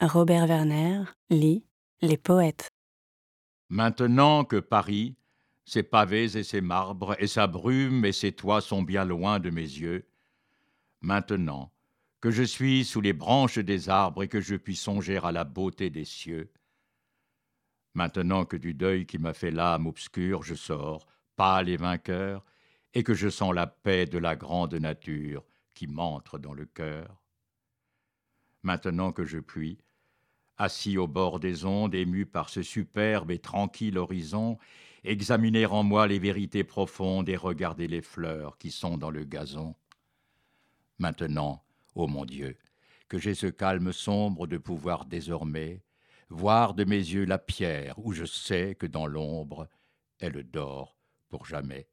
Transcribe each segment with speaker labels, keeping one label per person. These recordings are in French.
Speaker 1: Robert Werner lit Les poètes.
Speaker 2: Maintenant que Paris, ses pavés et ses marbres, et sa brume et ses toits sont bien loin de mes yeux, maintenant que je suis sous les branches des arbres et que je puis songer à la beauté des cieux, maintenant que du deuil qui m'a fait l'âme obscure je sors, pâle et vainqueur, et que je sens la paix de la grande nature qui m'entre dans le cœur. Maintenant que je puis, assis au bord des ondes, ému par ce superbe et tranquille horizon, examiner en moi les vérités profondes et regarder les fleurs qui sont dans le gazon. Maintenant, ô mon Dieu, que j'ai ce calme sombre de pouvoir désormais voir de mes yeux la pierre où je sais que dans l'ombre elle dort pour jamais.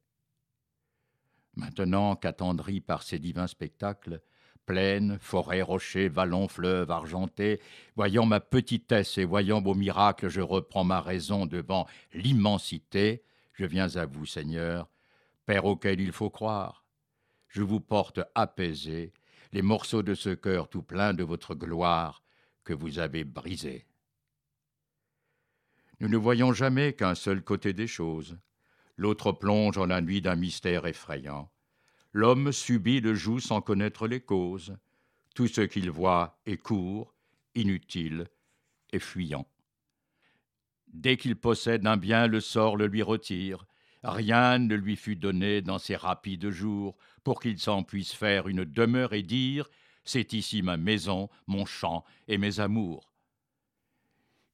Speaker 2: Maintenant qu'attendri par ces divins spectacles, plaine, forêt, rochers, vallons, fleuves argentés, voyant ma petitesse et voyant vos miracles, je reprends ma raison devant l'immensité. Je viens à vous, Seigneur, Père auquel il faut croire. Je vous porte apaisé les morceaux de ce cœur tout plein de votre gloire que vous avez brisé. Nous ne voyons jamais qu'un seul côté des choses. L'autre plonge en la nuit d'un mystère effrayant. L'homme subit le joug sans connaître les causes. Tout ce qu'il voit est court, inutile et fuyant. Dès qu'il possède un bien, le sort le lui retire. Rien ne lui fut donné dans ces rapides jours pour qu'il s'en puisse faire une demeure et dire C'est ici ma maison, mon champ et mes amours.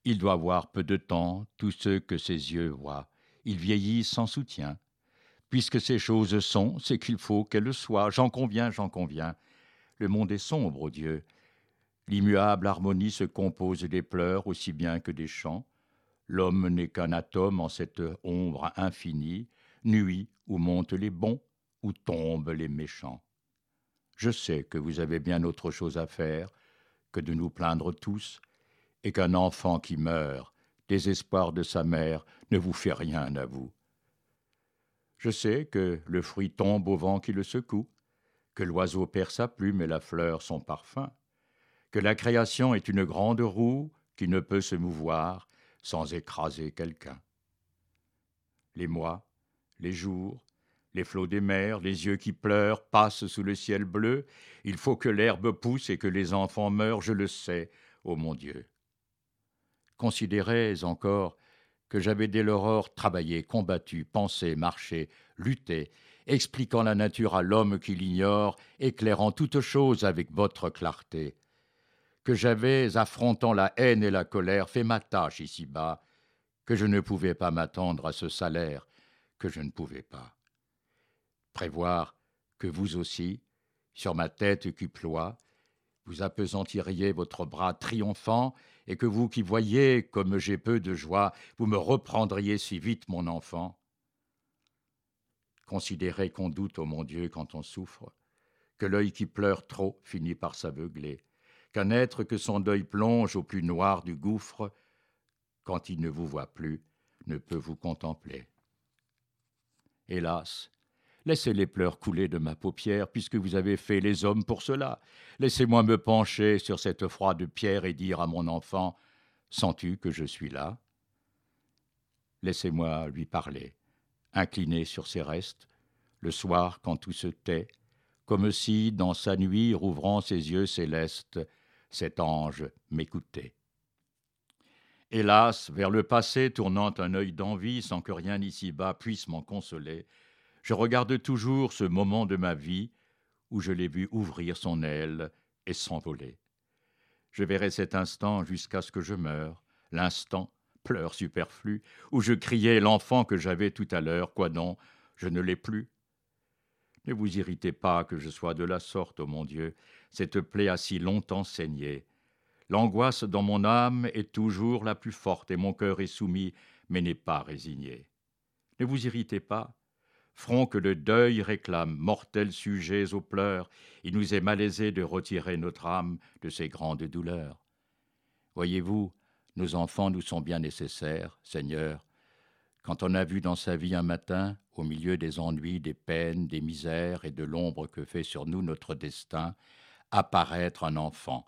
Speaker 2: Il doit voir peu de temps tout ce que ses yeux voient. Il vieillit sans soutien. Puisque ces choses sont, c'est qu'il faut qu'elles soient. J'en conviens, j'en conviens. Le monde est sombre, Dieu. L'immuable harmonie se compose des pleurs aussi bien que des chants. L'homme n'est qu'un atome en cette ombre infinie, nuit où montent les bons, où tombent les méchants. Je sais que vous avez bien autre chose à faire que de nous plaindre tous, et qu'un enfant qui meurt, désespoir de sa mère, ne vous fait rien à vous. Je sais que le fruit tombe au vent qui le secoue, que l'oiseau perd sa plume et la fleur son parfum, que la création est une grande roue qui ne peut se mouvoir sans écraser quelqu'un. Les mois, les jours, les flots des mers, les yeux qui pleurent passent sous le ciel bleu, il faut que l'herbe pousse et que les enfants meurent, je le sais, ô mon Dieu. Considérez encore que j'avais dès l'aurore travaillé, combattu, pensé, marché, lutté, expliquant la nature à l'homme qui l'ignore, éclairant toute chose avec votre clarté, que j'avais, affrontant la haine et la colère, fait ma tâche ici-bas, que je ne pouvais pas m'attendre à ce salaire, que je ne pouvais pas. Prévoir que vous aussi, sur ma tête qui ploie, vous apesantiriez votre bras triomphant, et que vous qui voyez comme j'ai peu de joie, vous me reprendriez si vite, mon enfant. Considérez qu'on doute, ô mon Dieu, quand on souffre, que l'œil qui pleure trop finit par s'aveugler, qu'un être que son deuil plonge au plus noir du gouffre, quand il ne vous voit plus, ne peut vous contempler. Hélas, Laissez les pleurs couler de ma paupière, puisque vous avez fait les hommes pour cela. Laissez-moi me pencher sur cette froide pierre et dire à mon enfant Sens-tu que je suis là? Laissez-moi lui parler, incliné sur ses restes, le soir quand tout se tait, comme si, dans sa nuit, rouvrant ses yeux célestes, cet ange m'écoutait. Hélas, vers le passé tournant un œil d'envie sans que rien ici-bas puisse m'en consoler, je regarde toujours ce moment de ma vie où je l'ai vu ouvrir son aile et s'envoler. Je verrai cet instant jusqu'à ce que je meure, l'instant, pleurs superflu, où je criais l'enfant que j'avais tout à l'heure, quoi non, je ne l'ai plus? Ne vous irritez pas que je sois de la sorte, ô mon Dieu, cette plaie a si longtemps saigné. L'angoisse dans mon âme est toujours la plus forte, et mon cœur est soumis, mais n'est pas résigné. Ne vous irritez pas, front que le deuil réclame, mortels sujets aux pleurs, il nous est malaisé de retirer notre âme de ces grandes douleurs. Voyez-vous, nos enfants nous sont bien nécessaires, Seigneur. Quand on a vu dans sa vie un matin, au milieu des ennuis, des peines, des misères et de l'ombre que fait sur nous notre destin, apparaître un enfant,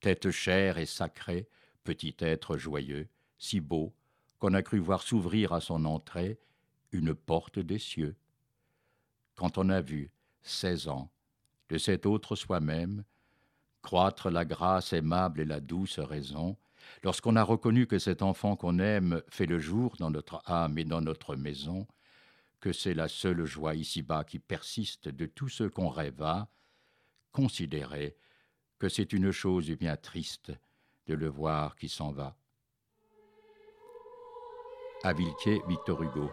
Speaker 2: tête chère et sacrée, petit être joyeux, si beau, qu'on a cru voir s'ouvrir à son entrée une porte des cieux. Quand on a vu, seize ans, de cet autre soi-même, croître la grâce aimable et la douce raison, lorsqu'on a reconnu que cet enfant qu'on aime fait le jour dans notre âme et dans notre maison, que c'est la seule joie ici-bas qui persiste de tout ce qu'on rêva, considérez que c'est une chose bien triste de le voir qui s'en va. À Vilquier, Victor Hugo.